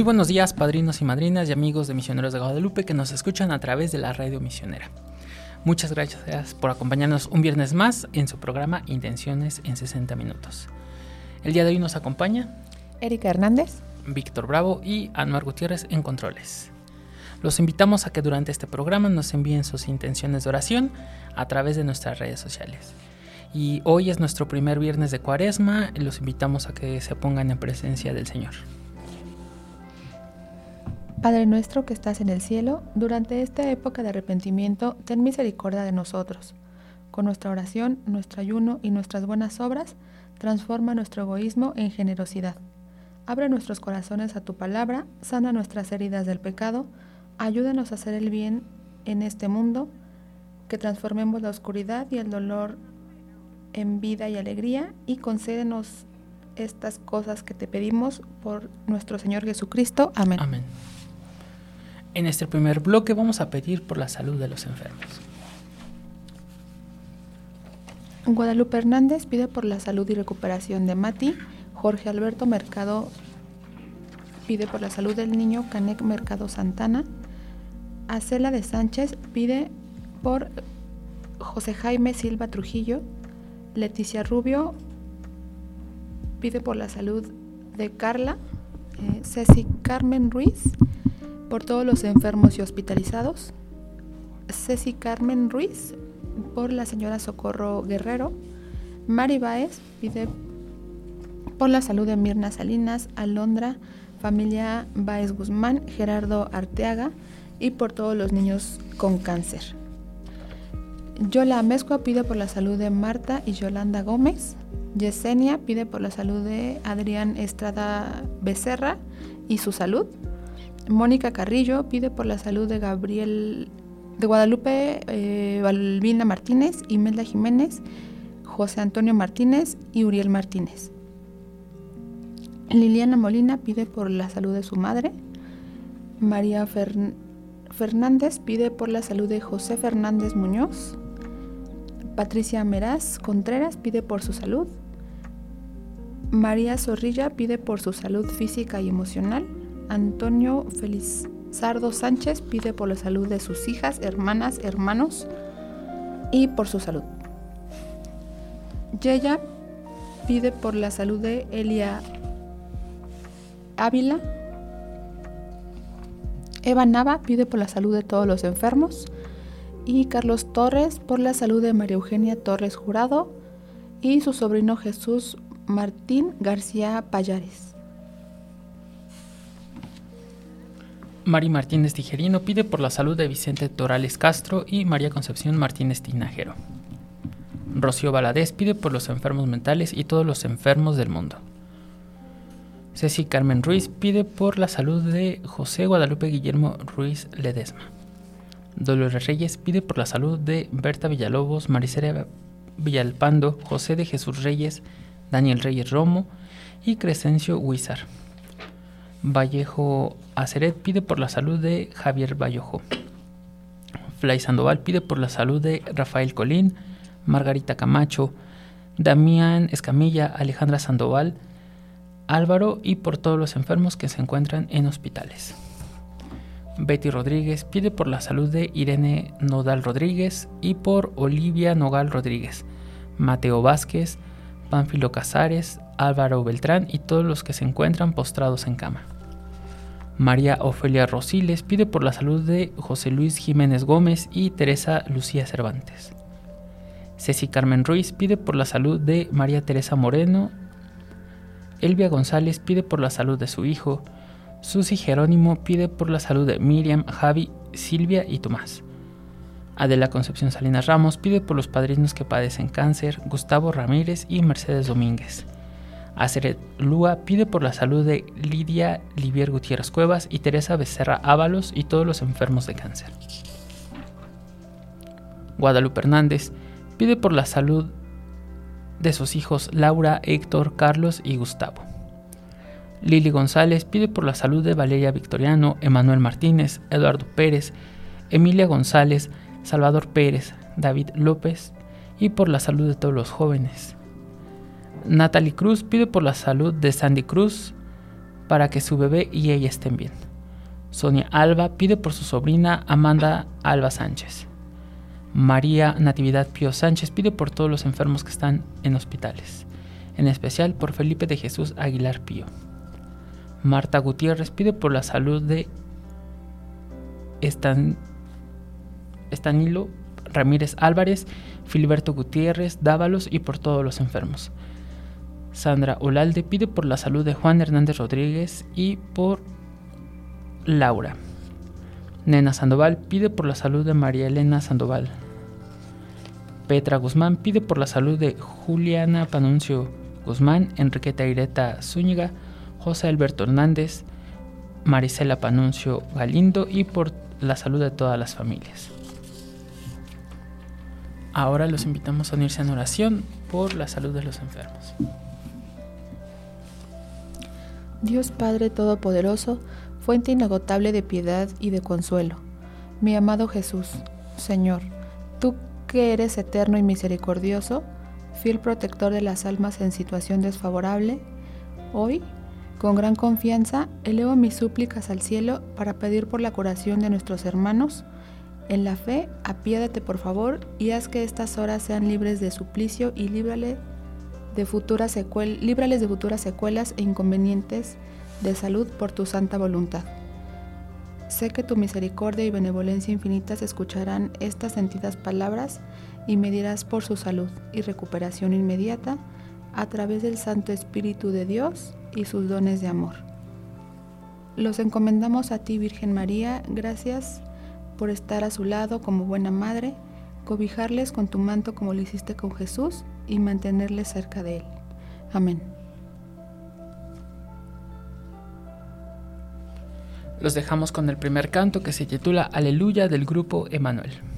Muy buenos días, padrinos y madrinas y amigos de Misioneros de Guadalupe que nos escuchan a través de la radio misionera. Muchas gracias por acompañarnos un viernes más en su programa Intenciones en 60 Minutos. El día de hoy nos acompaña Erika Hernández, Víctor Bravo y Anuar Gutiérrez en Controles. Los invitamos a que durante este programa nos envíen sus intenciones de oración a través de nuestras redes sociales. Y hoy es nuestro primer viernes de cuaresma y los invitamos a que se pongan en presencia del Señor. Padre nuestro que estás en el cielo, durante esta época de arrepentimiento, ten misericordia de nosotros. Con nuestra oración, nuestro ayuno y nuestras buenas obras, transforma nuestro egoísmo en generosidad. Abre nuestros corazones a tu palabra, sana nuestras heridas del pecado, ayúdanos a hacer el bien en este mundo, que transformemos la oscuridad y el dolor en vida y alegría, y concédenos estas cosas que te pedimos por nuestro Señor Jesucristo. Amén. Amén. En este primer bloque vamos a pedir por la salud de los enfermos. Guadalupe Hernández pide por la salud y recuperación de Mati. Jorge Alberto Mercado pide por la salud del niño Canec Mercado Santana. Acela de Sánchez pide por José Jaime Silva Trujillo. Leticia Rubio pide por la salud de Carla. Eh, Ceci Carmen Ruiz por todos los enfermos y hospitalizados. Ceci Carmen Ruiz, por la señora Socorro Guerrero. Mari Baez pide por la salud de Mirna Salinas, Alondra, familia Baez Guzmán, Gerardo Arteaga y por todos los niños con cáncer. Yola Amezcua pide por la salud de Marta y Yolanda Gómez. Yesenia pide por la salud de Adrián Estrada Becerra y su salud. Mónica Carrillo pide por la salud de Gabriel de Guadalupe eh, Balbina Martínez, Imelda Jiménez, José Antonio Martínez y Uriel Martínez. Liliana Molina pide por la salud de su madre. María Fernández pide por la salud de José Fernández Muñoz. Patricia Meraz Contreras pide por su salud. María Zorrilla pide por su salud física y emocional. Antonio Felizardo Sánchez pide por la salud de sus hijas, hermanas, hermanos y por su salud. Yeya pide por la salud de Elia Ávila. Eva Nava pide por la salud de todos los enfermos. Y Carlos Torres por la salud de María Eugenia Torres Jurado y su sobrino Jesús Martín García Payares. Mari Martínez Tijerino pide por la salud de Vicente Torales Castro y María Concepción Martínez Tinajero. Rocío Valadez pide por los enfermos mentales y todos los enfermos del mundo. Ceci Carmen Ruiz pide por la salud de José Guadalupe Guillermo Ruiz Ledesma. Dolores Reyes pide por la salud de Berta Villalobos, Maricela Villalpando, José de Jesús Reyes, Daniel Reyes Romo y Crescencio Huizar. Vallejo Aceret pide por la salud de Javier Vallejo. Fly Sandoval pide por la salud de Rafael Colín, Margarita Camacho, Damián Escamilla, Alejandra Sandoval, Álvaro y por todos los enfermos que se encuentran en hospitales. Betty Rodríguez pide por la salud de Irene Nodal Rodríguez y por Olivia Nogal Rodríguez, Mateo Vázquez, Pánfilo Casares, Álvaro Beltrán y todos los que se encuentran postrados en cama. María Ofelia Rosiles pide por la salud de José Luis Jiménez Gómez y Teresa Lucía Cervantes. Ceci Carmen Ruiz pide por la salud de María Teresa Moreno, Elvia González pide por la salud de su hijo. Susi Jerónimo pide por la salud de Miriam, Javi, Silvia y Tomás. Adela Concepción Salinas Ramos pide por los padrinos que padecen cáncer, Gustavo Ramírez y Mercedes Domínguez. Aceret Lúa pide por la salud de Lidia Livier Gutiérrez Cuevas y Teresa Becerra Ábalos y todos los enfermos de cáncer. Guadalupe Hernández pide por la salud de sus hijos Laura, Héctor, Carlos y Gustavo. Lili González pide por la salud de Valeria Victoriano, Emanuel Martínez, Eduardo Pérez, Emilia González, Salvador Pérez, David López y por la salud de todos los jóvenes. Natalie Cruz pide por la salud de Sandy Cruz para que su bebé y ella estén bien. Sonia Alba pide por su sobrina Amanda Alba Sánchez. María Natividad Pío Sánchez pide por todos los enfermos que están en hospitales, en especial por Felipe de Jesús Aguilar Pío. Marta Gutiérrez pide por la salud de Estan, Estanilo Ramírez Álvarez, Filiberto Gutiérrez, Dávalos y por todos los enfermos. Sandra Olalde pide por la salud de Juan Hernández Rodríguez y por Laura. Nena Sandoval pide por la salud de María Elena Sandoval. Petra Guzmán pide por la salud de Juliana Panuncio Guzmán, Enriqueta Ireta Zúñiga, José Alberto Hernández, Marisela Panuncio Galindo y por la salud de todas las familias. Ahora los invitamos a unirse en oración por la salud de los enfermos. Dios Padre Todopoderoso, fuente inagotable de piedad y de consuelo. Mi amado Jesús, Señor, tú que eres eterno y misericordioso, fiel protector de las almas en situación desfavorable, hoy, con gran confianza, elevo mis súplicas al cielo para pedir por la curación de nuestros hermanos. En la fe, apiádate por favor y haz que estas horas sean libres de suplicio y líbrale de futuras líbrales de futuras secuelas e inconvenientes de salud por tu santa voluntad. Sé que tu misericordia y benevolencia infinitas escucharán estas sentidas palabras y me dirás por su salud y recuperación inmediata a través del Santo Espíritu de Dios y sus dones de amor. Los encomendamos a ti, Virgen María, gracias por estar a su lado como buena madre, cobijarles con tu manto como lo hiciste con Jesús y mantenerles cerca de Él. Amén. Los dejamos con el primer canto que se titula Aleluya del grupo Emanuel.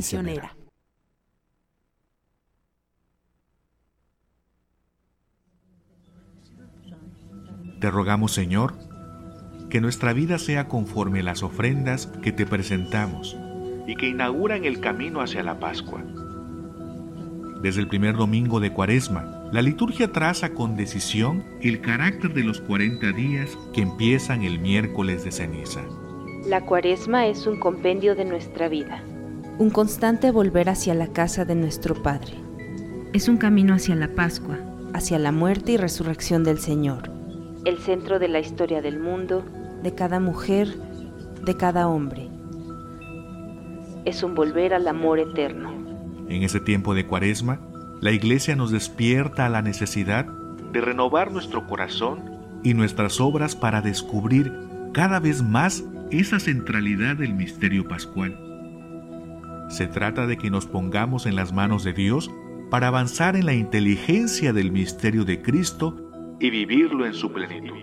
Misionera. Te rogamos, Señor, que nuestra vida sea conforme las ofrendas que te presentamos y que inauguran el camino hacia la Pascua. Desde el primer domingo de Cuaresma, la liturgia traza con decisión el carácter de los 40 días que empiezan el miércoles de ceniza. La Cuaresma es un compendio de nuestra vida, un constante volver hacia la casa de nuestro Padre. Es un camino hacia la Pascua, hacia la muerte y resurrección del Señor, el centro de la historia del mundo, de cada mujer, de cada hombre. Es un volver al amor eterno. En ese tiempo de cuaresma, la iglesia nos despierta a la necesidad de renovar nuestro corazón y nuestras obras para descubrir cada vez más esa centralidad del misterio pascual. Se trata de que nos pongamos en las manos de Dios para avanzar en la inteligencia del misterio de Cristo y vivirlo en su plenitud.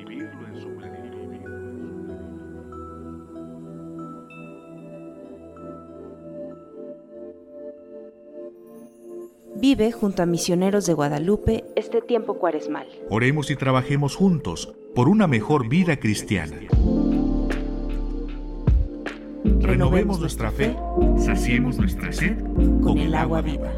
Vive junto a misioneros de Guadalupe este tiempo cuaresmal. Oremos y trabajemos juntos por una mejor vida cristiana. Renovemos nuestra fe, saciemos nuestra sed con el agua viva.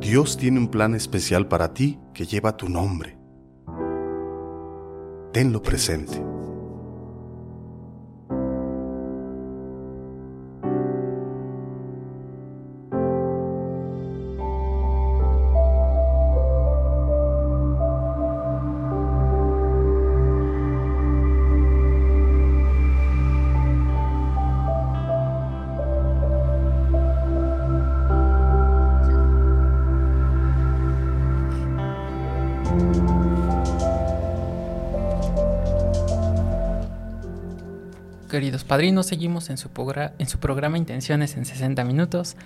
Dios tiene un plan especial para ti que lleva tu nombre. Tenlo presente. Padrinos, seguimos en su, en su programa Intenciones en 60 minutos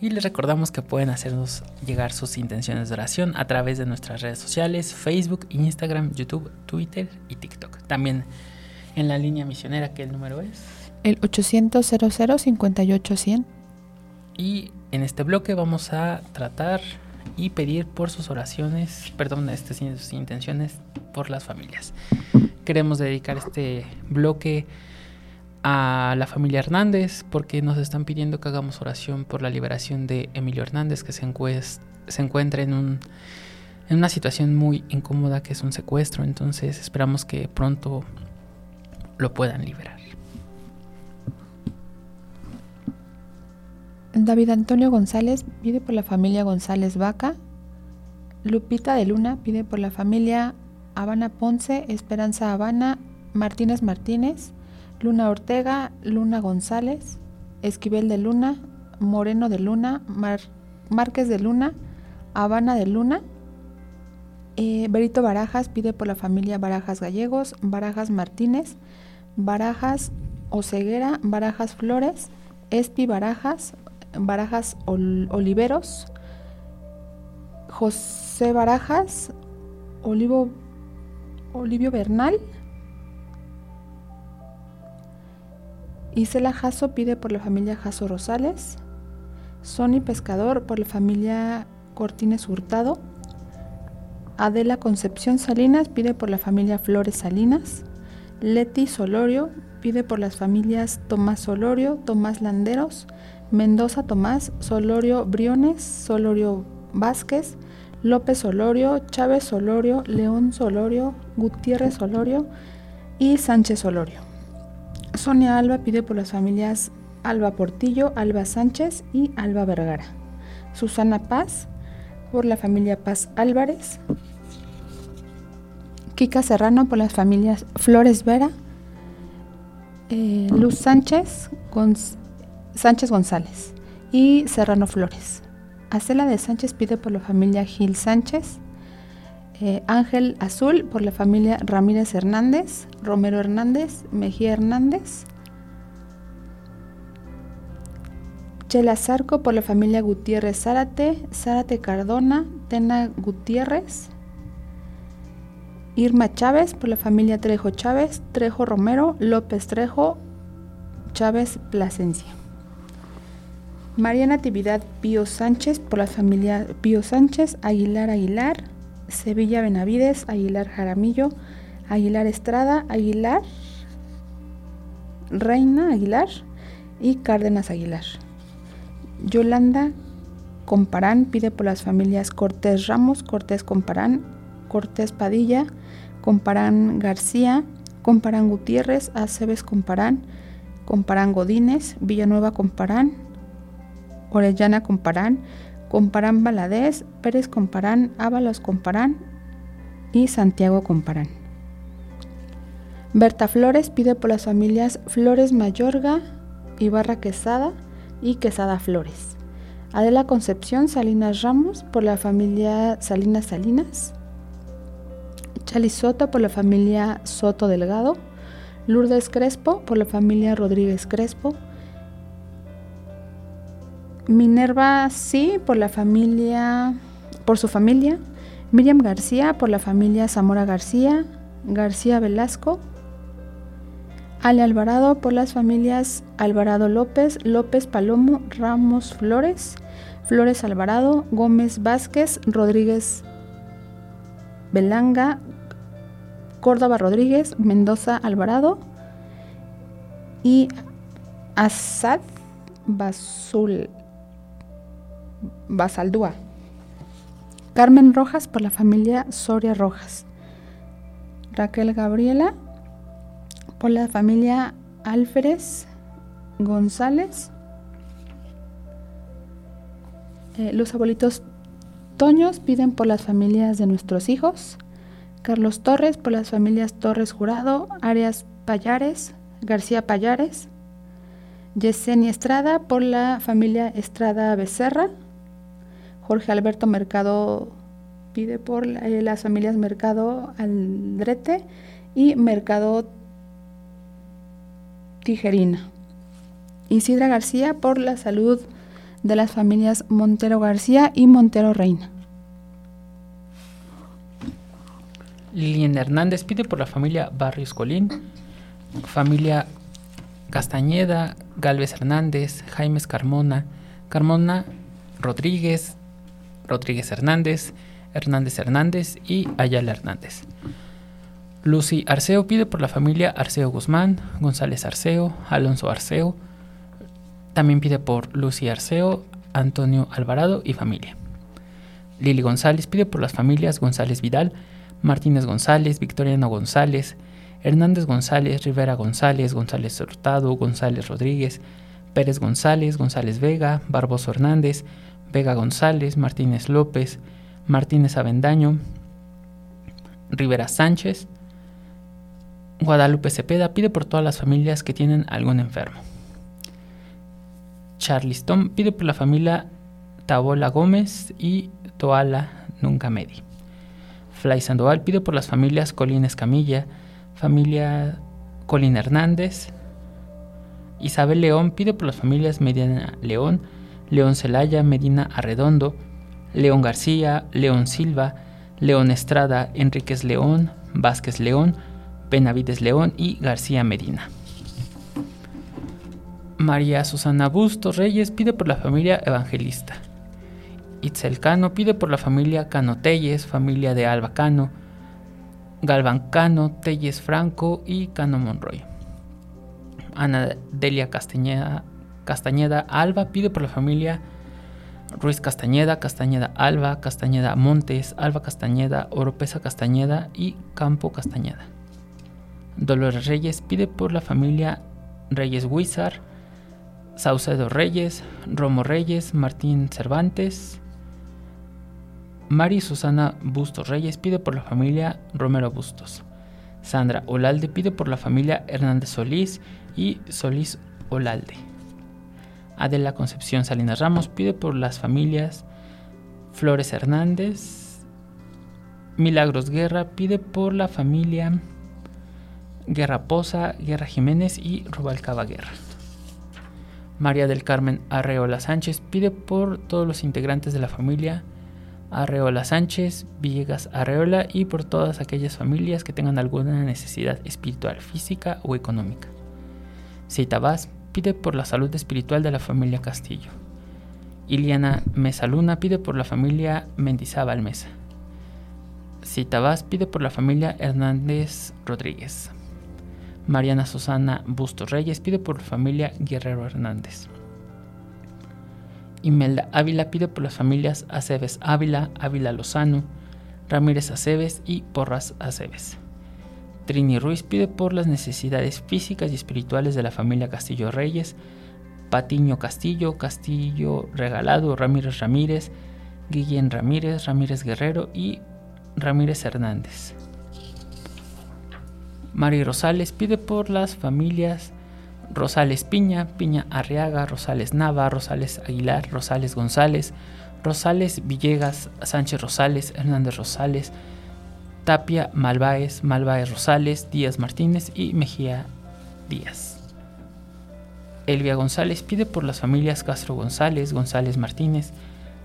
y les recordamos que pueden hacernos llegar sus intenciones de oración a través de nuestras redes sociales, Facebook, Instagram, YouTube, Twitter y TikTok. También en la línea misionera, que el número es... El 800 58 100 Y en este bloque vamos a tratar y pedir por sus oraciones, perdón, este, sus intenciones por las familias. Queremos dedicar este bloque a la familia Hernández porque nos están pidiendo que hagamos oración por la liberación de Emilio Hernández que se, se encuentra en, un, en una situación muy incómoda que es un secuestro. Entonces esperamos que pronto lo puedan liberar. David Antonio González pide por la familia González Vaca. Lupita de Luna pide por la familia Habana Ponce, Esperanza Habana, Martínez Martínez. Luna Ortega, Luna González, Esquivel de Luna, Moreno de Luna, Márquez de Luna, Habana de Luna. Eh, Berito Barajas pide por la familia Barajas Gallegos, Barajas Martínez, Barajas Oceguera, Barajas Flores, Espi Barajas, Barajas Oliveros, José Barajas, Olivo, Olivio Bernal, Isela Jasso pide por la familia Jasso Rosales. Sony Pescador por la familia Cortines Hurtado. Adela Concepción Salinas pide por la familia Flores Salinas. Leti Solorio pide por las familias Tomás Solorio, Tomás Landeros, Mendoza Tomás, Solorio Briones, Solorio Vázquez, López Solorio, Chávez Solorio, León Solorio, Gutiérrez Solorio y Sánchez Solorio. Sonia Alba pide por las familias Alba Portillo, Alba Sánchez y Alba Vergara. Susana Paz por la familia Paz Álvarez. Kika Serrano por las familias Flores Vera. Eh, Luz Sánchez, González y Serrano Flores. Acela de Sánchez pide por la familia Gil Sánchez. Eh, Ángel Azul por la familia Ramírez Hernández, Romero Hernández, Mejía Hernández, Chela Zarco por la familia Gutiérrez Zárate, Zárate Cardona, Tena Gutiérrez, Irma Chávez por la familia Trejo Chávez, Trejo Romero, López Trejo, Chávez Plasencia. María Natividad Pío Sánchez por la familia Pío Sánchez, Aguilar Aguilar, Sevilla Benavides, Aguilar Jaramillo, Aguilar Estrada, Aguilar, Reina Aguilar y Cárdenas Aguilar. Yolanda Comparán pide por las familias Cortés Ramos, Cortés Comparán, Cortés Padilla, Comparán García, Comparán Gutiérrez, Aceves Comparán, Comparán Godínez, Villanueva Comparán, Orellana Comparán, Comparán Baladés, Pérez Comparán, Ábalos Comparán y Santiago Comparán. Berta Flores pide por las familias Flores Mayorga, Ibarra Quesada y Quesada Flores. Adela Concepción Salinas Ramos por la familia Salinas Salinas. Chali Soto por la familia Soto Delgado. Lourdes Crespo por la familia Rodríguez Crespo. Minerva Sí por la familia por su familia. Miriam García por la familia Zamora García, García Velasco, Ale Alvarado por las familias Alvarado López, López Palomo, Ramos Flores, Flores Alvarado, Gómez Vázquez, Rodríguez Belanga, Córdoba Rodríguez, Mendoza Alvarado y Asad Basul, Basaldúa. Carmen Rojas por la familia Soria Rojas. Raquel Gabriela por la familia Alférez González. Eh, los abuelitos Toños piden por las familias de nuestros hijos. Carlos Torres por las familias Torres Jurado, Arias Payares, García Payares. Yesenia Estrada por la familia Estrada Becerra. Jorge Alberto Mercado pide por eh, las familias Mercado Aldrete y Mercado Tijerina. Isidra García por la salud de las familias Montero García y Montero Reina. Lilian Hernández pide por la familia Barrios Colín, familia Castañeda, Galvez Hernández, Jaimes Carmona, Carmona Rodríguez, Rodríguez Hernández, Hernández Hernández y Ayala Hernández. Lucy Arceo pide por la familia Arceo Guzmán, González Arceo, Alonso Arceo. También pide por Lucy Arceo, Antonio Alvarado y familia. Lili González pide por las familias González Vidal, Martínez González, Victoriano González, Hernández González, Rivera González, González Hurtado, González Rodríguez, Pérez González, González Vega, Barboso Hernández, Vega González, Martínez López, Martínez Avendaño, Rivera Sánchez, Guadalupe Cepeda pide por todas las familias que tienen algún enfermo. Charliston pide por la familia Tabola Gómez y Toala Nunca Medi. Fly Sandoval pide por las familias Colín Escamilla, familia Colín Hernández. Isabel León pide por las familias Medina León, León Celaya, Medina Arredondo, León García, León Silva, León Estrada, Enríquez León, Vázquez León, Benavides León y García Medina. María Susana Bustos Reyes pide por la familia evangelista. Itzel Cano pide por la familia Cano Telles, familia de Alba Cano, Galván Cano, Telles Franco y Cano Monroy. Ana Delia Castañeda, Castañeda Alba pide por la familia Ruiz Castañeda, Castañeda Alba, Castañeda Montes, Alba Castañeda, Oropesa Castañeda y Campo Castañeda. Dolores Reyes pide por la familia Reyes Huizar, Saucedo Reyes, Romo Reyes, Martín Cervantes. Mari Susana Bustos Reyes pide por la familia Romero Bustos. Sandra Olalde pide por la familia Hernández Solís y Solís Olalde. Adela Concepción Salinas Ramos pide por las familias Flores Hernández. Milagros Guerra pide por la familia Guerra Poza, Guerra Jiménez y Rubalcaba Guerra. María del Carmen Arreola Sánchez pide por todos los integrantes de la familia Arreola Sánchez, Villegas Arreola y por todas aquellas familias que tengan alguna necesidad espiritual, física o económica. Seitabás pide por la salud espiritual de la familia Castillo. Iliana Mesa Luna pide por la familia Mendizábal Mesa. Citabás pide por la familia Hernández Rodríguez. Mariana Susana Bustos Reyes pide por la familia Guerrero Hernández. Imelda Ávila pide por las familias Aceves Ávila, Ávila Lozano, Ramírez Aceves y Porras Aceves. Trini Ruiz pide por las necesidades físicas y espirituales de la familia Castillo Reyes, Patiño Castillo, Castillo Regalado, Ramírez Ramírez, Guillén Ramírez, Ramírez Guerrero y Ramírez Hernández. Mari Rosales pide por las familias Rosales Piña, Piña Arriaga, Rosales Nava, Rosales Aguilar, Rosales González, Rosales Villegas, Sánchez Rosales, Hernández Rosales, Tapia Malváez, Malváez Rosales, Díaz Martínez y Mejía Díaz. Elvia González pide por las familias Castro González, González Martínez,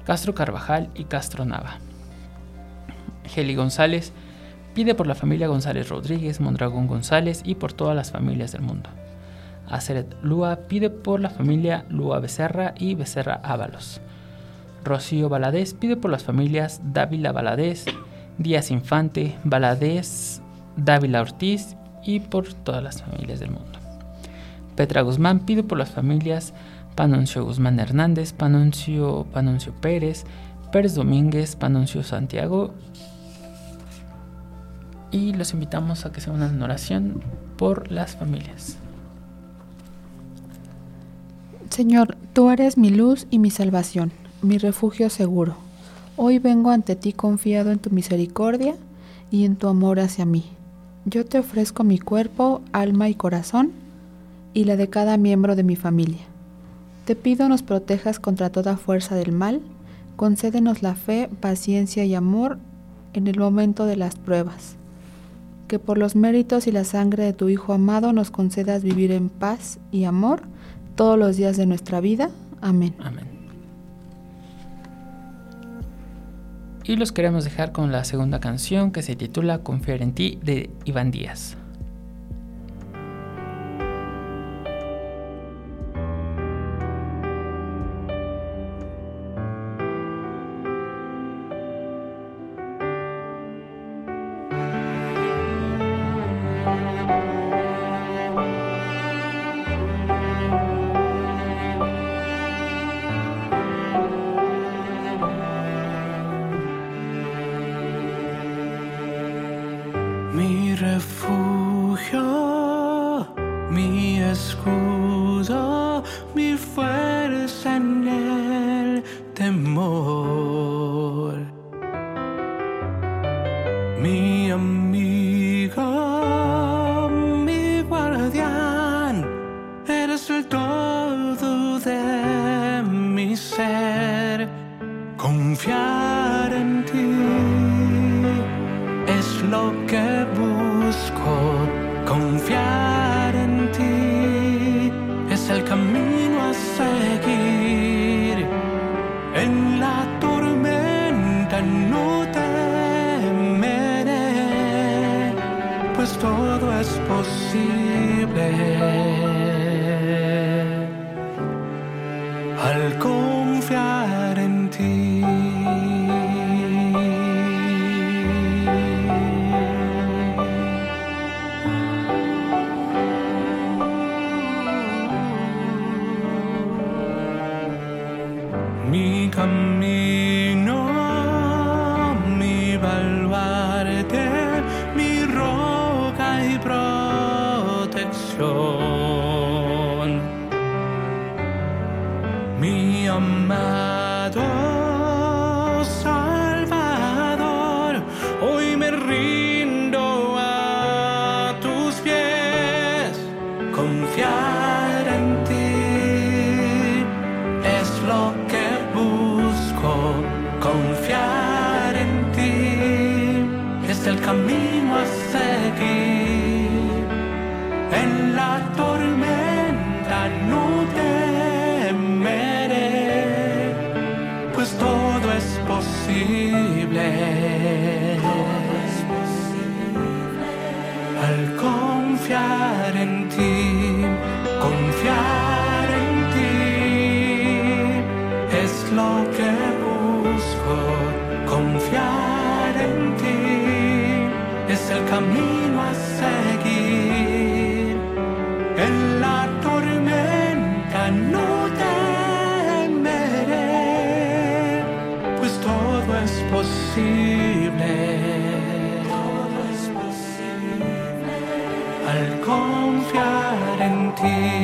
Castro Carvajal y Castro Nava. Heli González pide por la familia González Rodríguez, Mondragón González y por todas las familias del mundo. Aceret Lua pide por la familia Lua Becerra y Becerra Ábalos. Rocío Valadez pide por las familias Dávila Valadez, Díaz Infante, Valadez, Dávila Ortiz y por todas las familias del mundo. Petra Guzmán pide por las familias Panuncio Guzmán Hernández, Panuncio, Panuncio Pérez, Pérez Domínguez, Panuncio Santiago y los invitamos a que se unan en oración por las familias. Señor, tú eres mi luz y mi salvación, mi refugio seguro. Hoy vengo ante ti confiado en tu misericordia y en tu amor hacia mí. Yo te ofrezco mi cuerpo, alma y corazón y la de cada miembro de mi familia. Te pido nos protejas contra toda fuerza del mal, concédenos la fe, paciencia y amor en el momento de las pruebas que por los méritos y la sangre de tu Hijo amado nos concedas vivir en paz y amor todos los días de nuestra vida. Amén. Amén. Y los queremos dejar con la segunda canción que se titula Confiar en ti de Iván Díaz.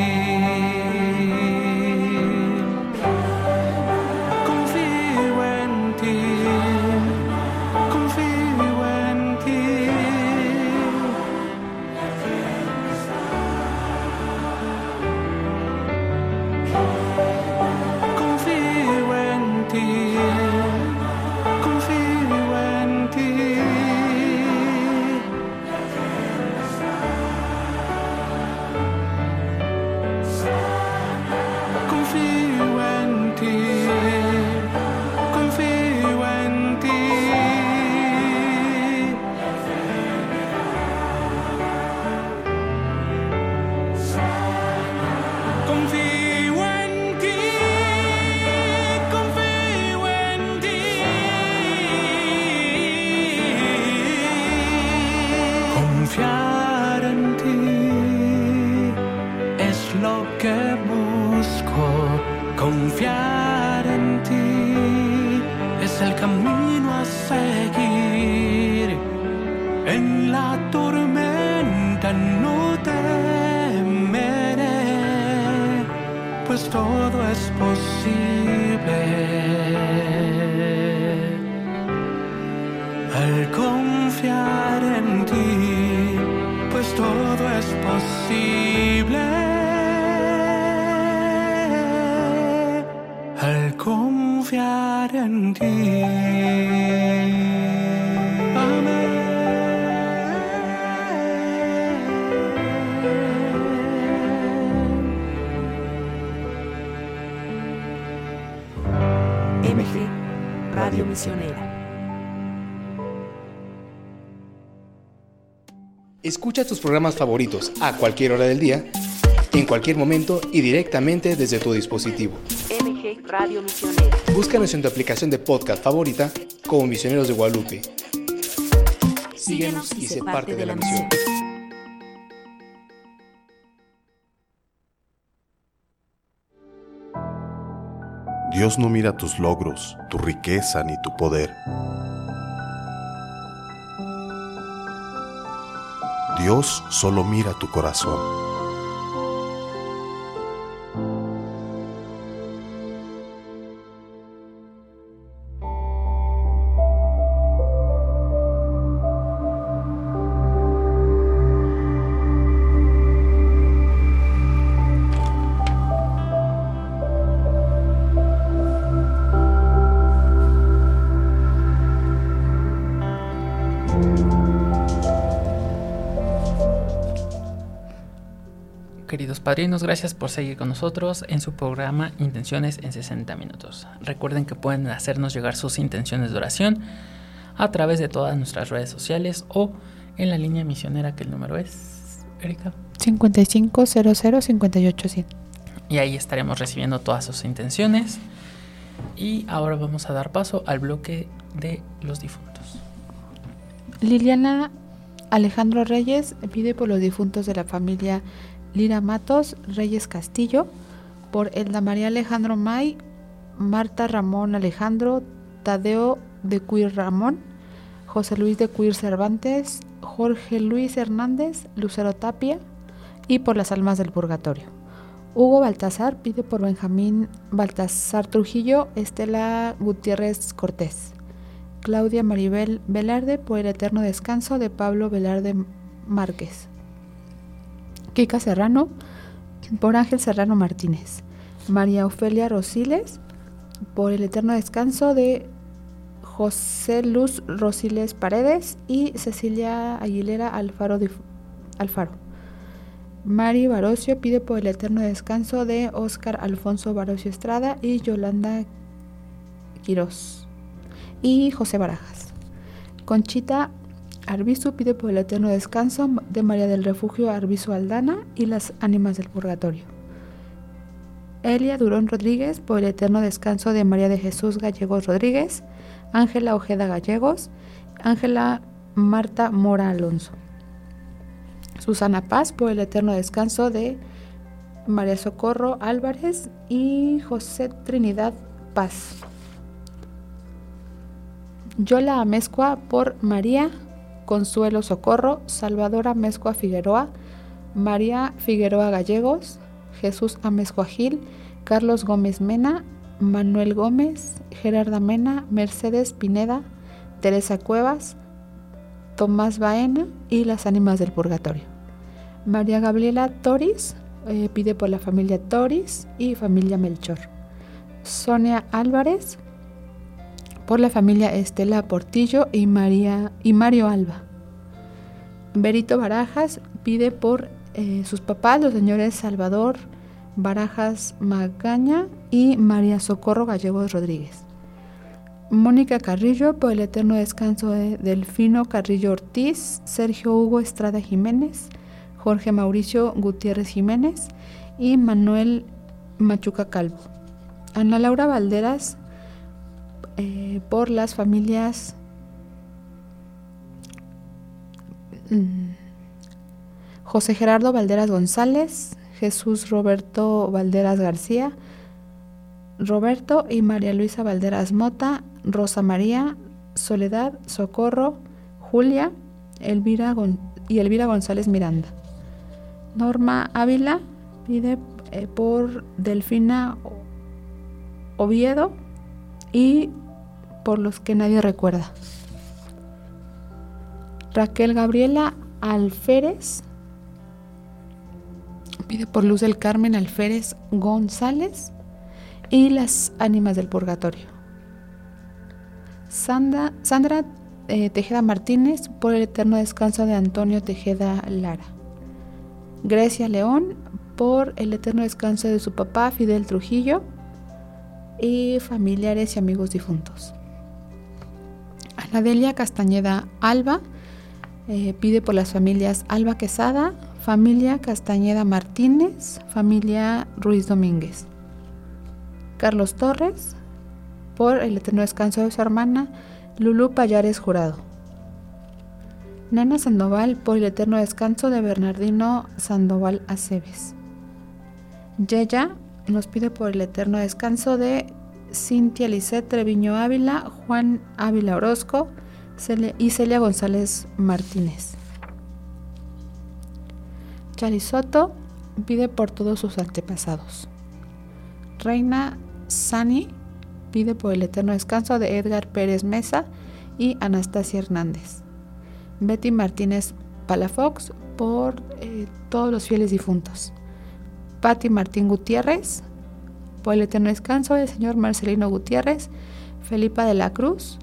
You. Escucha tus programas favoritos a cualquier hora del día, en cualquier momento y directamente desde tu dispositivo. MG Radio Misionera. Búscanos en tu aplicación de podcast favorita como Misioneros de Guadalupe. Síguenos y sé parte de la misión. Dios no mira tus logros, tu riqueza ni tu poder Dios solo mira tu corazón. Padrinos, gracias por seguir con nosotros en su programa Intenciones en 60 minutos. Recuerden que pueden hacernos llegar sus intenciones de oración a través de todas nuestras redes sociales o en la línea misionera que el número es, Erika. 5500 Y ahí estaremos recibiendo todas sus intenciones. Y ahora vamos a dar paso al bloque de los difuntos. Liliana Alejandro Reyes pide por los difuntos de la familia Lira Matos Reyes Castillo, por Elda María Alejandro May, Marta Ramón Alejandro, Tadeo de Cuir Ramón, José Luis de Cuir Cervantes, Jorge Luis Hernández, Lucero Tapia y por las almas del purgatorio. Hugo Baltasar pide por Benjamín Baltasar Trujillo, Estela Gutiérrez Cortés. Claudia Maribel Velarde por el eterno descanso de Pablo Velarde Márquez. Kika Serrano, por Ángel Serrano Martínez. María Ofelia Rosiles, por el eterno descanso de José Luz Rosiles Paredes y Cecilia Aguilera Alfaro. Alfaro. Mari Barocio pide por el eterno descanso de Óscar Alfonso Barocio Estrada y Yolanda Quirós. Y José Barajas. Conchita Arbizu pide por el eterno descanso de María del Refugio Arbizu Aldana y las ánimas del purgatorio. Elia Durón Rodríguez por el eterno descanso de María de Jesús Gallegos Rodríguez, Ángela Ojeda Gallegos, Ángela Marta Mora Alonso. Susana Paz por el eterno descanso de María Socorro Álvarez y José Trinidad Paz. Yola Amezcua por María Consuelo Socorro, Salvadora Mezcua Figueroa, María Figueroa Gallegos, Jesús Ames Carlos Gómez Mena, Manuel Gómez, Gerarda Mena, Mercedes Pineda, Teresa Cuevas, Tomás Baena y las ánimas del purgatorio. María Gabriela Toris eh, pide por la familia Toris y familia Melchor. Sonia Álvarez por la familia Estela Portillo y, María, y Mario Alba. Berito Barajas pide por eh, sus papás, los señores Salvador Barajas Magaña y María Socorro Gallegos Rodríguez. Mónica Carrillo por el eterno descanso de Delfino Carrillo Ortiz, Sergio Hugo Estrada Jiménez, Jorge Mauricio Gutiérrez Jiménez y Manuel Machuca Calvo. Ana Laura Valderas eh, por las familias mm, José Gerardo Valderas González, Jesús Roberto Valderas García, Roberto y María Luisa Valderas Mota, Rosa María, Soledad, Socorro, Julia Elvira y Elvira González Miranda. Norma Ávila pide eh, por Delfina Oviedo y por los que nadie recuerda. Raquel Gabriela Alférez pide por Luz del Carmen Alférez González y las ánimas del purgatorio. Sandra, Sandra eh, Tejeda Martínez por el eterno descanso de Antonio Tejeda Lara. Grecia León por el eterno descanso de su papá Fidel Trujillo y familiares y amigos difuntos. Anadelia Castañeda Alba eh, pide por las familias Alba Quesada, familia Castañeda Martínez, familia Ruiz Domínguez. Carlos Torres, por el eterno descanso de su hermana Lulú Payares Jurado. Nena Sandoval, por el eterno descanso de Bernardino Sandoval Aceves. Yeya nos pide por el eterno descanso de Cintia Lisset Treviño Ávila, Juan Ávila Orozco y Celia González Martínez. Charisoto pide por todos sus antepasados. Reina Sani pide por el eterno descanso de Edgar Pérez Mesa y Anastasia Hernández. Betty Martínez Palafox por eh, todos los fieles difuntos. Patti Martín Gutiérrez por el eterno descanso del señor Marcelino Gutiérrez, Felipa de la Cruz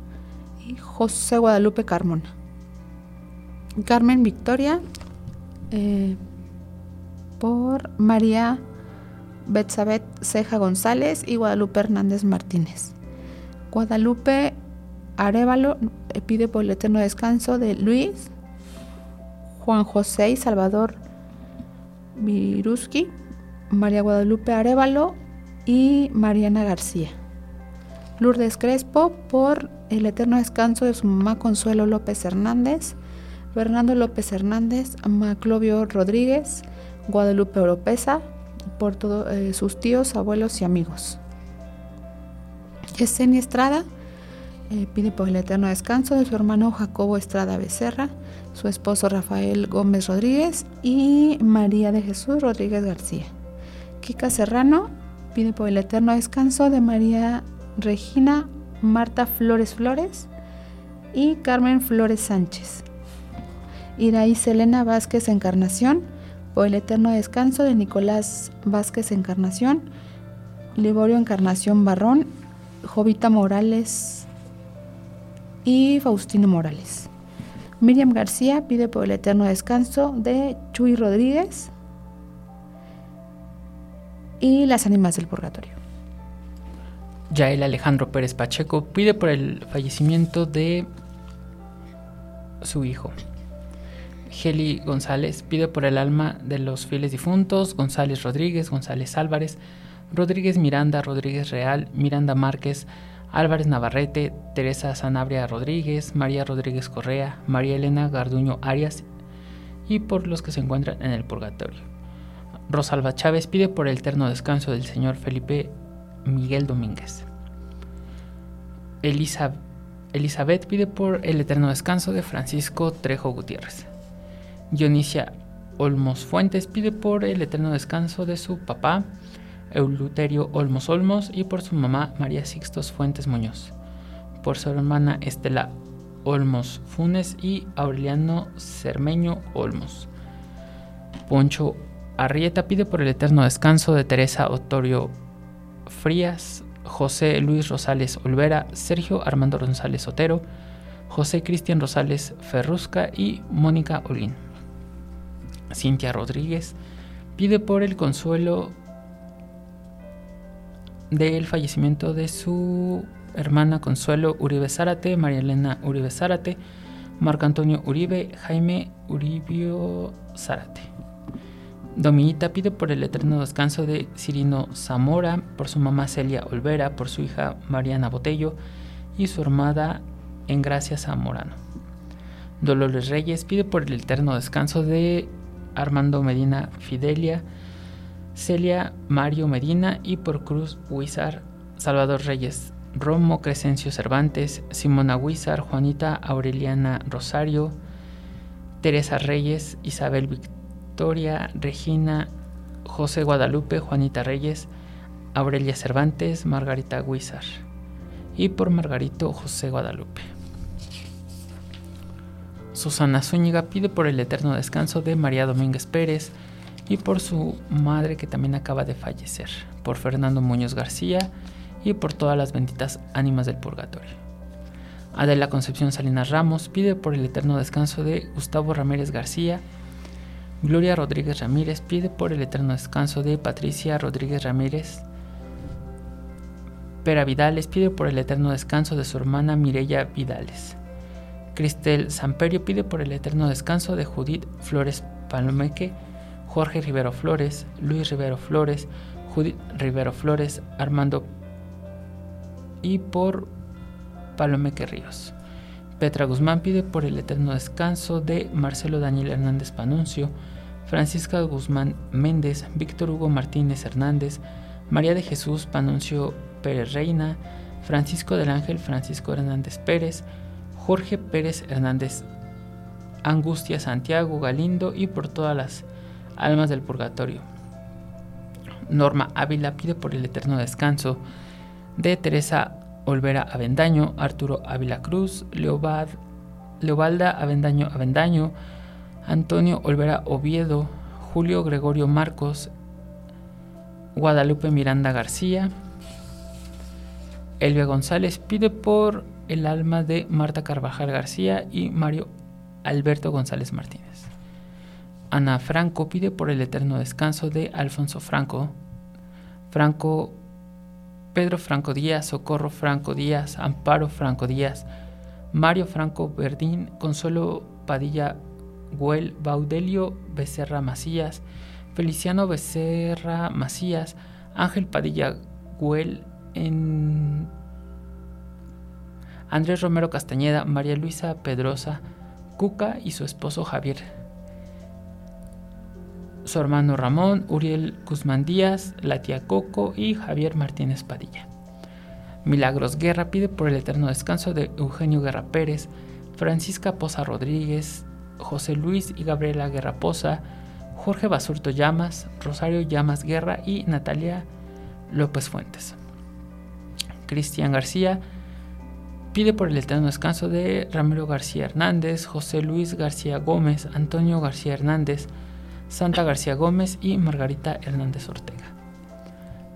y José Guadalupe Carmona. Carmen Victoria eh, por María Betsabet Ceja González y Guadalupe Hernández Martínez. Guadalupe Arevalo eh, pide por el eterno descanso de Luis, Juan José y Salvador Viruski, María Guadalupe Arevalo y Mariana García. Lourdes Crespo por el eterno descanso de su mamá Consuelo López Hernández, Fernando López Hernández, Maclovio Rodríguez, Guadalupe Oropesa, por todos eh, sus tíos, abuelos y amigos. Yesenia Estrada eh, pide por el eterno descanso de su hermano Jacobo Estrada Becerra, su esposo Rafael Gómez Rodríguez y María de Jesús Rodríguez García. Kika Serrano pide por el eterno descanso de María Regina Marta Flores Flores y Carmen Flores Sánchez. Iraí Selena Vázquez Encarnación por el eterno descanso de Nicolás Vázquez Encarnación, Liborio Encarnación Barrón, Jovita Morales y Faustino Morales. Miriam García pide por el eterno descanso de Chuy Rodríguez, y las ánimas del purgatorio. Yael Alejandro Pérez Pacheco pide por el fallecimiento de su hijo. Geli González pide por el alma de los fieles difuntos, González Rodríguez, González Álvarez, Rodríguez Miranda, Rodríguez Real, Miranda Márquez, Álvarez Navarrete, Teresa Sanabria Rodríguez, María Rodríguez Correa, María Elena Garduño Arias y por los que se encuentran en el purgatorio. Rosalba Chávez pide por el eterno descanso del señor Felipe Miguel Domínguez. Elizabeth pide por el eterno descanso de Francisco Trejo Gutiérrez. Dionisia Olmos Fuentes pide por el eterno descanso de su papá, Euluterio Olmos Olmos, y por su mamá, María Sixtos Fuentes Muñoz, por su hermana Estela Olmos Funes y Aureliano Cermeño Olmos. Poncho Arrieta pide por el eterno descanso de Teresa Otorio Frías, José Luis Rosales Olvera, Sergio Armando Rosales Otero, José Cristian Rosales Ferrusca y Mónica Olín. Cintia Rodríguez pide por el consuelo del fallecimiento de su hermana Consuelo Uribe Zárate, María Elena Uribe Zárate, Marco Antonio Uribe, Jaime Uribio Zárate. Dominita pide por el eterno descanso de Cirino Zamora, por su mamá Celia Olvera, por su hija Mariana Botello y su hermana en Gracias Zamorano. Dolores Reyes pide por el eterno descanso de Armando Medina Fidelia, Celia Mario Medina y por Cruz Huizar, Salvador Reyes, Romo Crescencio Cervantes, Simona Huizar, Juanita Aureliana Rosario, Teresa Reyes, Isabel Victoria, Regina, José Guadalupe, Juanita Reyes, Aurelia Cervantes, Margarita Huizar y por Margarito José Guadalupe. Susana Zúñiga pide por el eterno descanso de María Domínguez Pérez y por su madre que también acaba de fallecer, por Fernando Muñoz García y por todas las benditas ánimas del purgatorio. Adela Concepción Salinas Ramos pide por el eterno descanso de Gustavo Ramírez García. Gloria Rodríguez Ramírez pide por el eterno descanso de Patricia Rodríguez Ramírez. Pera Vidales pide por el eterno descanso de su hermana Mirella Vidales. Cristel Samperio pide por el eterno descanso de Judith Flores Palomeque, Jorge Rivero Flores, Luis Rivero Flores, Judith Rivero Flores, Armando y por Palomeque Ríos. Petra Guzmán pide por el eterno descanso de Marcelo Daniel Hernández Panuncio, Francisca Guzmán Méndez, Víctor Hugo Martínez Hernández, María de Jesús Panuncio Pérez Reina, Francisco del Ángel Francisco Hernández Pérez, Jorge Pérez Hernández, Angustia Santiago Galindo y por todas las almas del purgatorio. Norma Ávila pide por el eterno descanso de Teresa Olvera Avendaño, Arturo Ávila Cruz, Leobalda Avendaño Avendaño, Antonio Olvera Oviedo, Julio Gregorio Marcos, Guadalupe Miranda García. Elvia González pide por el alma de Marta Carvajal García y Mario Alberto González Martínez. Ana Franco pide por el eterno descanso de Alfonso Franco, Franco, Pedro Franco Díaz, Socorro Franco Díaz, Amparo Franco Díaz, Mario Franco Verdín, Consuelo Padilla Güell, Baudelio Becerra Macías, Feliciano Becerra Macías, Ángel Padilla Güell, en Andrés Romero Castañeda, María Luisa Pedrosa, Cuca y su esposo Javier. Su hermano Ramón, Uriel Guzmán Díaz, la tía Coco y Javier Martínez Padilla. Milagros Guerra pide por el eterno descanso de Eugenio Guerra Pérez, Francisca Poza Rodríguez, José Luis y Gabriela Guerra Poza, Jorge Basurto Llamas, Rosario Llamas Guerra y Natalia López Fuentes. Cristian García Pide por el eterno descanso de Ramiro García Hernández, José Luis García Gómez, Antonio García Hernández, Santa García Gómez y Margarita Hernández Ortega.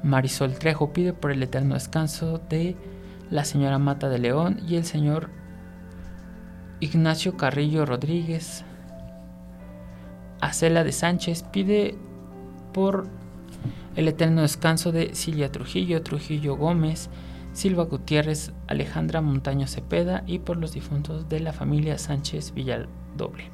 Marisol Trejo pide por el eterno descanso de la señora Mata de León y el señor Ignacio Carrillo Rodríguez. Acela de Sánchez pide por el eterno descanso de Silvia Trujillo, Trujillo Gómez, Silva Gutiérrez, Alejandra Montaño Cepeda y por los difuntos de la familia Sánchez Villadoble.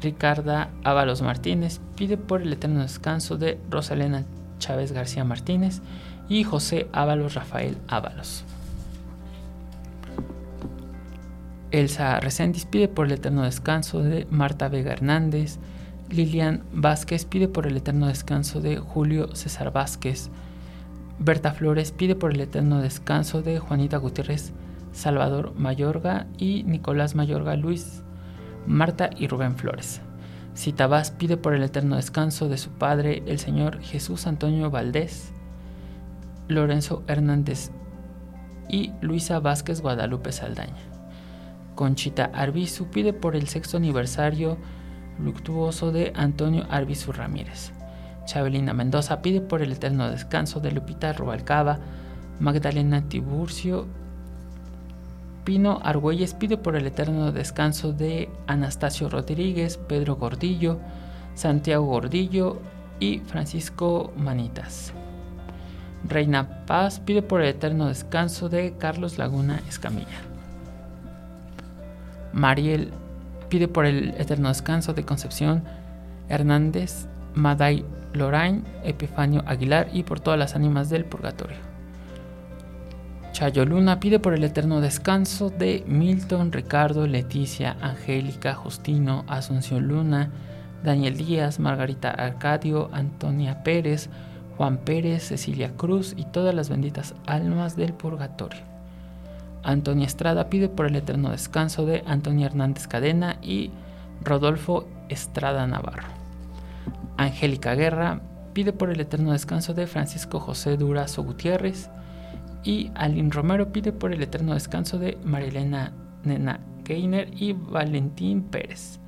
Ricarda Ábalos Martínez pide por el eterno descanso de Rosalena Chávez García Martínez y José Ábalos Rafael Ábalos. Elsa Reséndiz pide por el eterno descanso de Marta Vega Hernández. Lilian Vázquez pide por el eterno descanso de Julio César Vázquez. Berta Flores pide por el eterno descanso de Juanita Gutiérrez, Salvador Mayorga y Nicolás Mayorga Luis, Marta y Rubén Flores. Citabás pide por el eterno descanso de su padre, el señor Jesús Antonio Valdés, Lorenzo Hernández y Luisa Vázquez Guadalupe Saldaña. Conchita Arbizu pide por el sexto aniversario luctuoso de Antonio Arbizu Ramírez. Chabelina Mendoza pide por el eterno descanso de Lupita Rubalcaba, Magdalena Tiburcio Pino Argüelles pide por el eterno descanso de Anastasio Rodríguez, Pedro Gordillo, Santiago Gordillo y Francisco Manitas. Reina Paz pide por el eterno descanso de Carlos Laguna Escamilla. Mariel pide por el eterno descanso de Concepción Hernández, Maday Lorain, Epifanio Aguilar y por todas las ánimas del purgatorio. Chayo Luna pide por el eterno descanso de Milton, Ricardo, Leticia, Angélica, Justino, Asunción Luna, Daniel Díaz, Margarita Arcadio, Antonia Pérez, Juan Pérez, Cecilia Cruz y todas las benditas almas del purgatorio. Antonia Estrada pide por el eterno descanso de Antonia Hernández Cadena y Rodolfo Estrada Navarro. Angélica Guerra pide por el eterno descanso de Francisco José Durazo Gutiérrez, y Aline Romero pide por el eterno descanso de Marilena Nena Gainer y Valentín Pérez.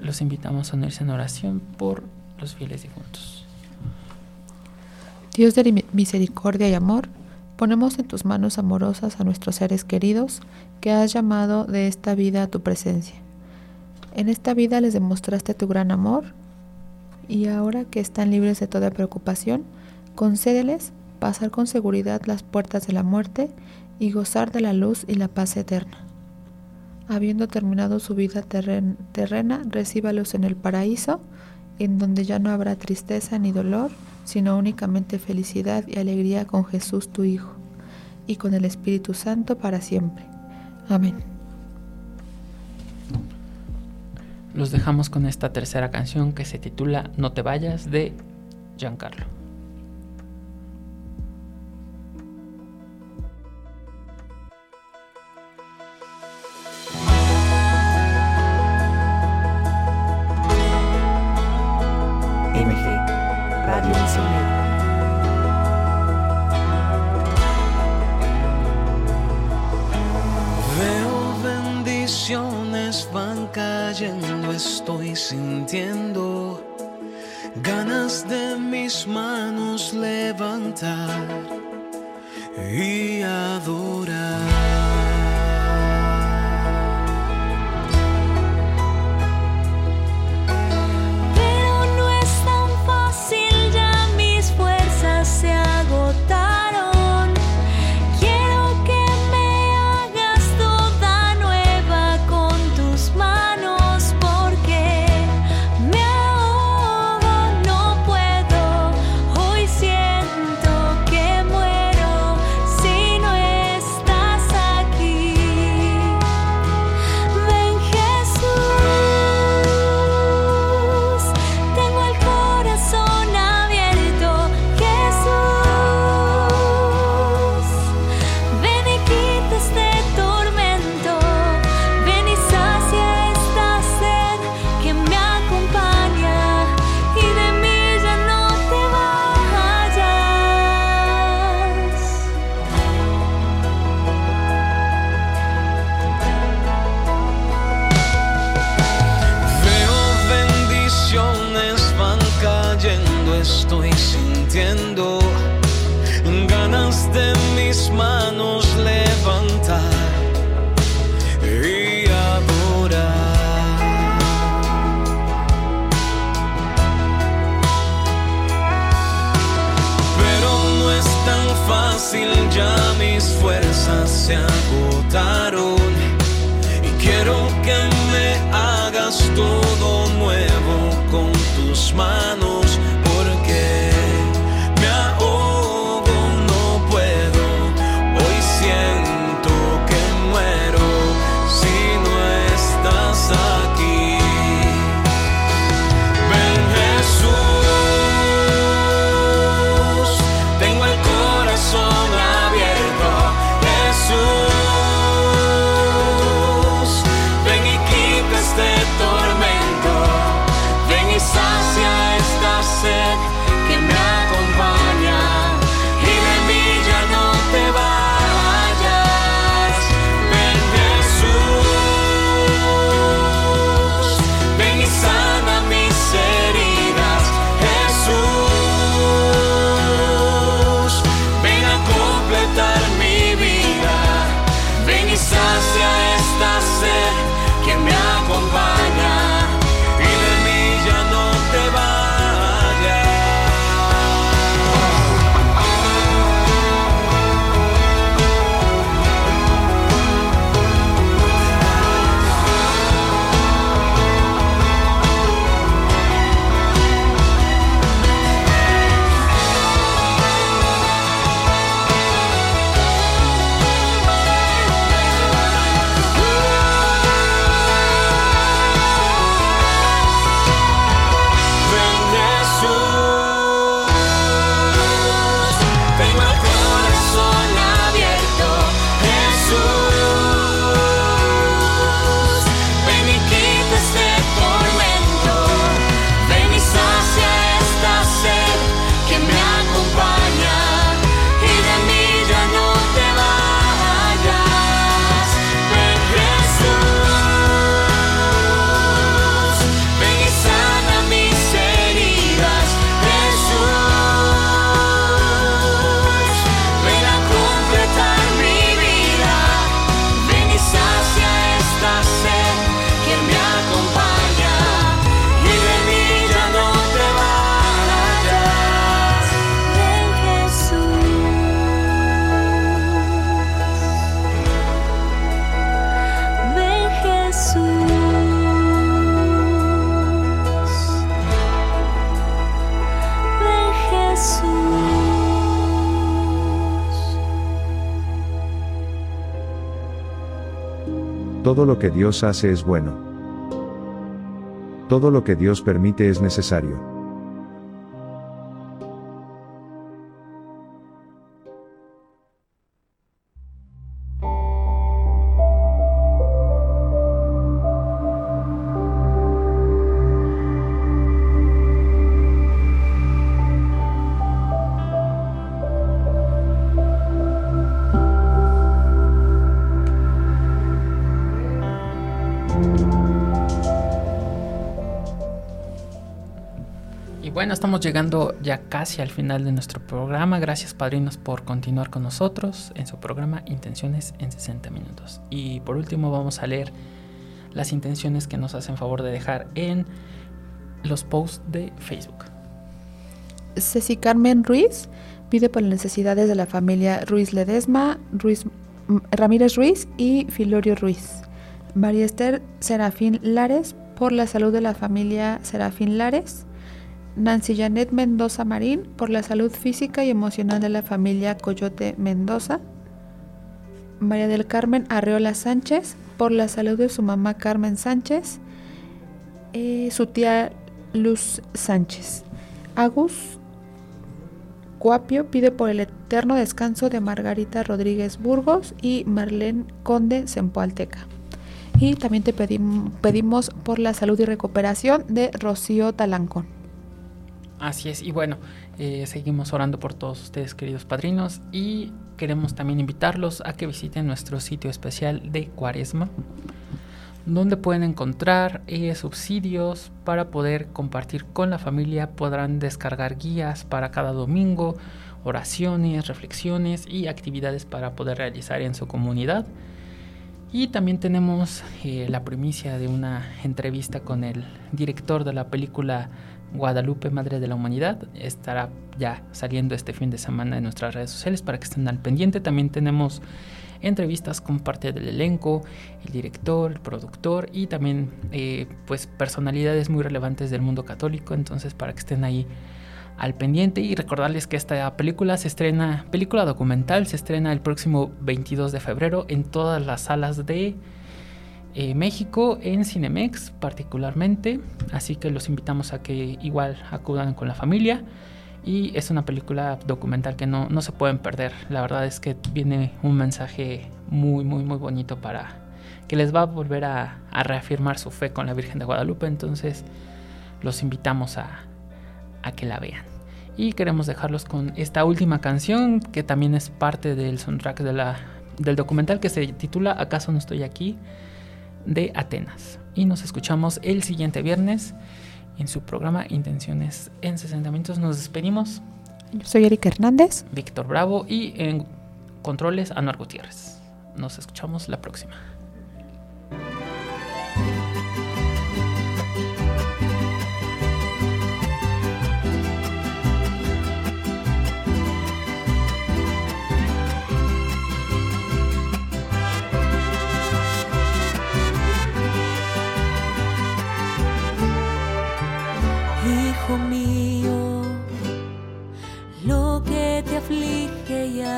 Los invitamos a unirse en oración por los fieles difuntos. Dios de misericordia y amor, ponemos en tus manos amorosas a nuestros seres queridos que has llamado de esta vida a tu presencia. En esta vida les demostraste tu gran amor y ahora que están libres de toda preocupación, concédeles pasar con seguridad las puertas de la muerte y gozar de la luz y la paz eterna. Habiendo terminado su vida terrena, recíbalos en el paraíso, en donde ya no habrá tristeza ni dolor, sino únicamente felicidad y alegría con Jesús tu Hijo, y con el Espíritu Santo para siempre. Amén. Los dejamos con esta tercera canción que se titula No te vayas de Giancarlo. Estoy sintiendo ganas de mis manos levantar y adorar. Todo lo que Dios hace es bueno. Todo lo que Dios permite es necesario. Ya casi al final de nuestro programa. Gracias, padrinos, por continuar con nosotros en su programa Intenciones en 60 minutos. Y por último, vamos a leer las intenciones que nos hacen favor de dejar en los posts de Facebook. Ceci Carmen Ruiz pide por las necesidades de la familia Ruiz Ledesma, Ruiz, Ramírez Ruiz y Filorio Ruiz. María Esther Serafín Lares por la salud de la familia Serafín Lares. Nancy Janet Mendoza Marín por la salud física y emocional de la familia Coyote Mendoza. María del Carmen Arreola Sánchez por la salud de su mamá Carmen Sánchez. y su tía Luz Sánchez. Agus Cuapio pide por el eterno descanso de Margarita Rodríguez Burgos y Marlene Conde Zempoalteca. Y también te pedimos por la salud y recuperación de Rocío Talancón. Así es, y bueno, eh, seguimos orando por todos ustedes, queridos padrinos, y queremos también invitarlos a que visiten nuestro sitio especial de Cuaresma, donde pueden encontrar eh, subsidios para poder compartir con la familia, podrán descargar guías para cada domingo, oraciones, reflexiones y actividades para poder realizar en su comunidad. Y también tenemos eh, la primicia de una entrevista con el director de la película Guadalupe, Madre de la Humanidad, estará ya saliendo este fin de semana en nuestras redes sociales para que estén al pendiente. También tenemos entrevistas con parte del elenco, el director, el productor y también eh, pues personalidades muy relevantes del mundo católico. Entonces para que estén ahí al pendiente y recordarles que esta película se estrena, película documental, se estrena el próximo 22 de febrero en todas las salas de eh, México en Cinemex particularmente, así que los invitamos a que igual acudan con la familia y es una película documental que no, no se pueden perder, la verdad es que viene un mensaje muy muy muy bonito para que les va a volver a, reafirmar su fe con la Virgen de Guadalupe, entonces los invitamos a, a que la vean. Y queremos dejarlos con esta última canción que también es parte del soundtrack de la, del documental que se titula ¿Acaso no estoy aquí? De Atenas. Y nos escuchamos el siguiente viernes en su programa Intenciones en 60 minutos. Nos despedimos. Yo soy Erika Hernández. Víctor Bravo y en controles Anuar Gutiérrez. Nos escuchamos la próxima.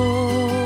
corazón.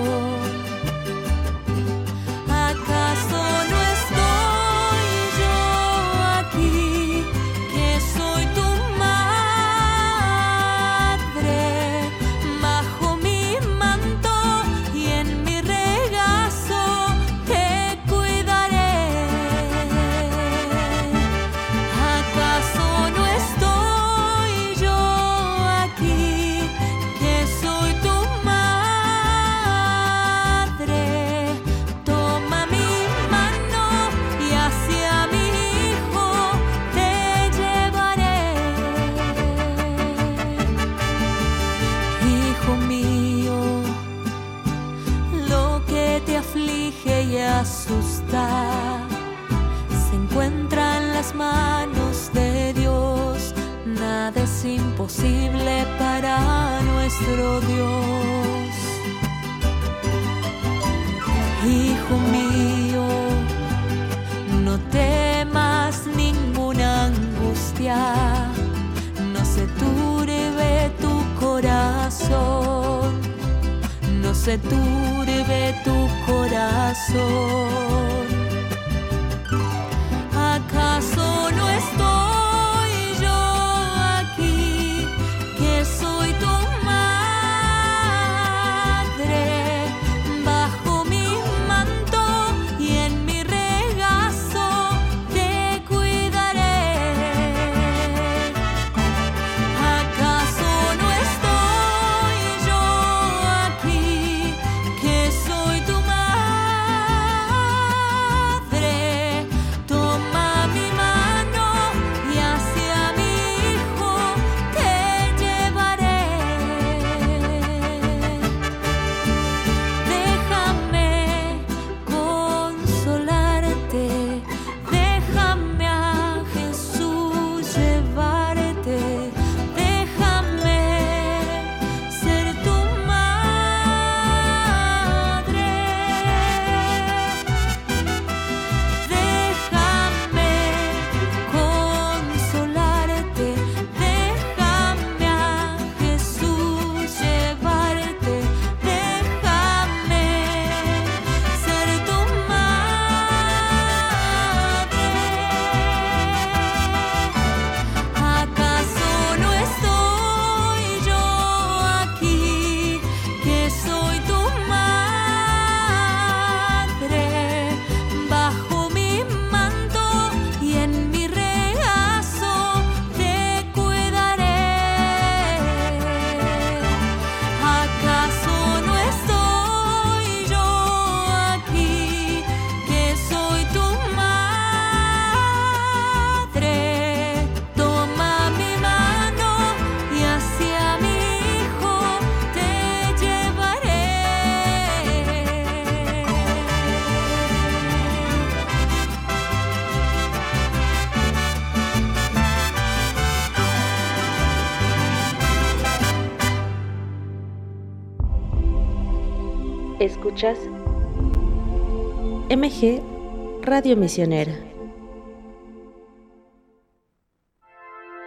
Radio Misionera.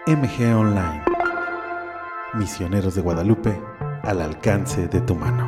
MG Online. Misioneros de Guadalupe al alcance de tu mano.